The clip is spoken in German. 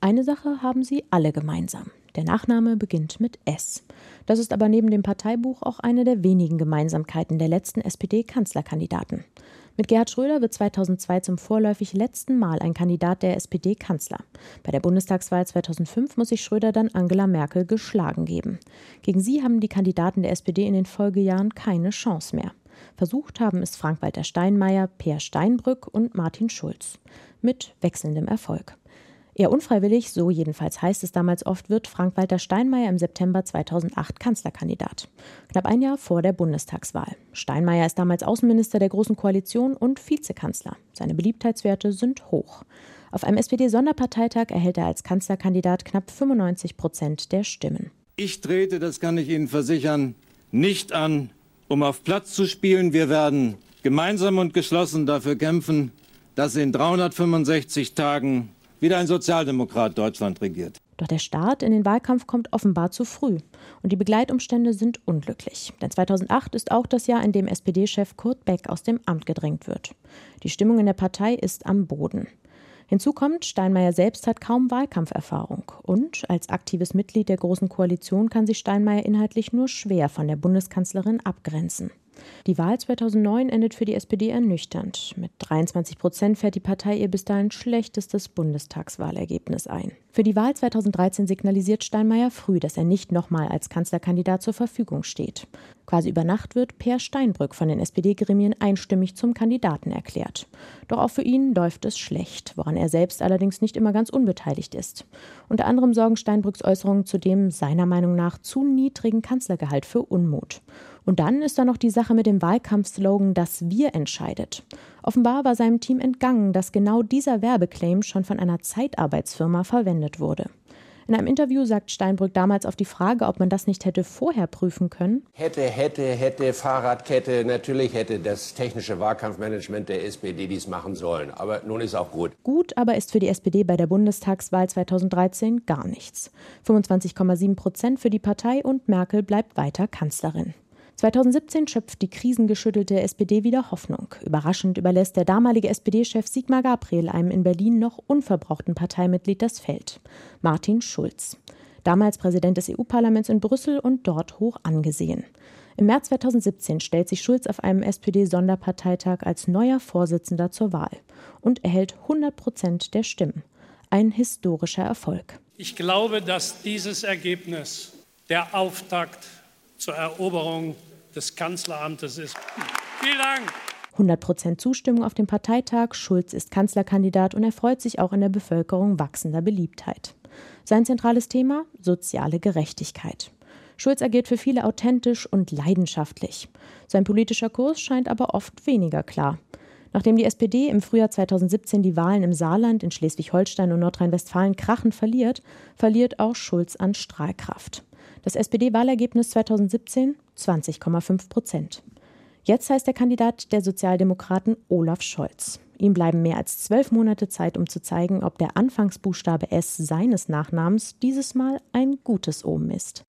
Eine Sache haben sie alle gemeinsam. Der Nachname beginnt mit S. Das ist aber neben dem Parteibuch auch eine der wenigen Gemeinsamkeiten der letzten SPD-Kanzlerkandidaten. Mit Gerhard Schröder wird 2002 zum vorläufig letzten Mal ein Kandidat der SPD Kanzler. Bei der Bundestagswahl 2005 muss sich Schröder dann Angela Merkel geschlagen geben. Gegen sie haben die Kandidaten der SPD in den Folgejahren keine Chance mehr. Versucht haben es Frank-Walter Steinmeier, Peer Steinbrück und Martin Schulz. Mit wechselndem Erfolg. Eher unfreiwillig, so jedenfalls heißt es damals oft, wird Frank-Walter Steinmeier im September 2008 Kanzlerkandidat. Knapp ein Jahr vor der Bundestagswahl. Steinmeier ist damals Außenminister der Großen Koalition und Vizekanzler. Seine Beliebtheitswerte sind hoch. Auf einem SPD-Sonderparteitag erhält er als Kanzlerkandidat knapp 95 Prozent der Stimmen. Ich trete, das kann ich Ihnen versichern, nicht an, um auf Platz zu spielen. Wir werden gemeinsam und geschlossen dafür kämpfen, dass in 365 Tagen wieder ein Sozialdemokrat Deutschland regiert. Doch der Start in den Wahlkampf kommt offenbar zu früh. Und die Begleitumstände sind unglücklich. Denn 2008 ist auch das Jahr, in dem SPD-Chef Kurt Beck aus dem Amt gedrängt wird. Die Stimmung in der Partei ist am Boden. Hinzu kommt, Steinmeier selbst hat kaum Wahlkampferfahrung. Und als aktives Mitglied der Großen Koalition kann sich Steinmeier inhaltlich nur schwer von der Bundeskanzlerin abgrenzen. Die Wahl 2009 endet für die SPD ernüchternd. Mit 23 Prozent fährt die Partei ihr bis dahin schlechtestes Bundestagswahlergebnis ein. Für die Wahl 2013 signalisiert Steinmeier früh, dass er nicht nochmal als Kanzlerkandidat zur Verfügung steht. Quasi über Nacht wird Per Steinbrück von den SPD-Gremien einstimmig zum Kandidaten erklärt. Doch auch für ihn läuft es schlecht, woran er selbst allerdings nicht immer ganz unbeteiligt ist. Unter anderem sorgen Steinbrücks Äußerungen zu dem seiner Meinung nach zu niedrigen Kanzlergehalt für Unmut. Und dann ist da noch die Sache mit dem Wahlkampfslogan Das Wir entscheidet. Offenbar war seinem Team entgangen, dass genau dieser Werbeclaim schon von einer Zeitarbeitsfirma verwendet wurde. In einem Interview sagt Steinbrück damals auf die Frage, ob man das nicht hätte vorher prüfen können. Hätte, hätte, hätte, Fahrradkette, natürlich hätte das technische Wahlkampfmanagement der SPD dies machen sollen. Aber nun ist auch gut. Gut aber ist für die SPD bei der Bundestagswahl 2013 gar nichts. 25,7 Prozent für die Partei und Merkel bleibt weiter Kanzlerin. 2017 schöpft die krisengeschüttelte SPD wieder Hoffnung. Überraschend überlässt der damalige SPD-Chef Sigmar Gabriel einem in Berlin noch unverbrauchten Parteimitglied das Feld, Martin Schulz. Damals Präsident des EU-Parlaments in Brüssel und dort hoch angesehen. Im März 2017 stellt sich Schulz auf einem SPD-Sonderparteitag als neuer Vorsitzender zur Wahl und erhält 100 Prozent der Stimmen. Ein historischer Erfolg. Ich glaube, dass dieses Ergebnis der Auftakt zur Eroberung des Kanzleramtes ist. Vielen Dank. 100% Zustimmung auf dem Parteitag. Schulz ist Kanzlerkandidat und erfreut sich auch in der Bevölkerung wachsender Beliebtheit. Sein zentrales Thema? Soziale Gerechtigkeit. Schulz agiert für viele authentisch und leidenschaftlich. Sein politischer Kurs scheint aber oft weniger klar. Nachdem die SPD im Frühjahr 2017 die Wahlen im Saarland, in Schleswig-Holstein und Nordrhein-Westfalen krachend verliert, verliert auch Schulz an Strahlkraft. Das SPD-Wahlergebnis 2017 20,5 Prozent. Jetzt heißt der Kandidat der Sozialdemokraten Olaf Scholz. Ihm bleiben mehr als zwölf Monate Zeit, um zu zeigen, ob der Anfangsbuchstabe S seines Nachnamens dieses Mal ein gutes Omen ist.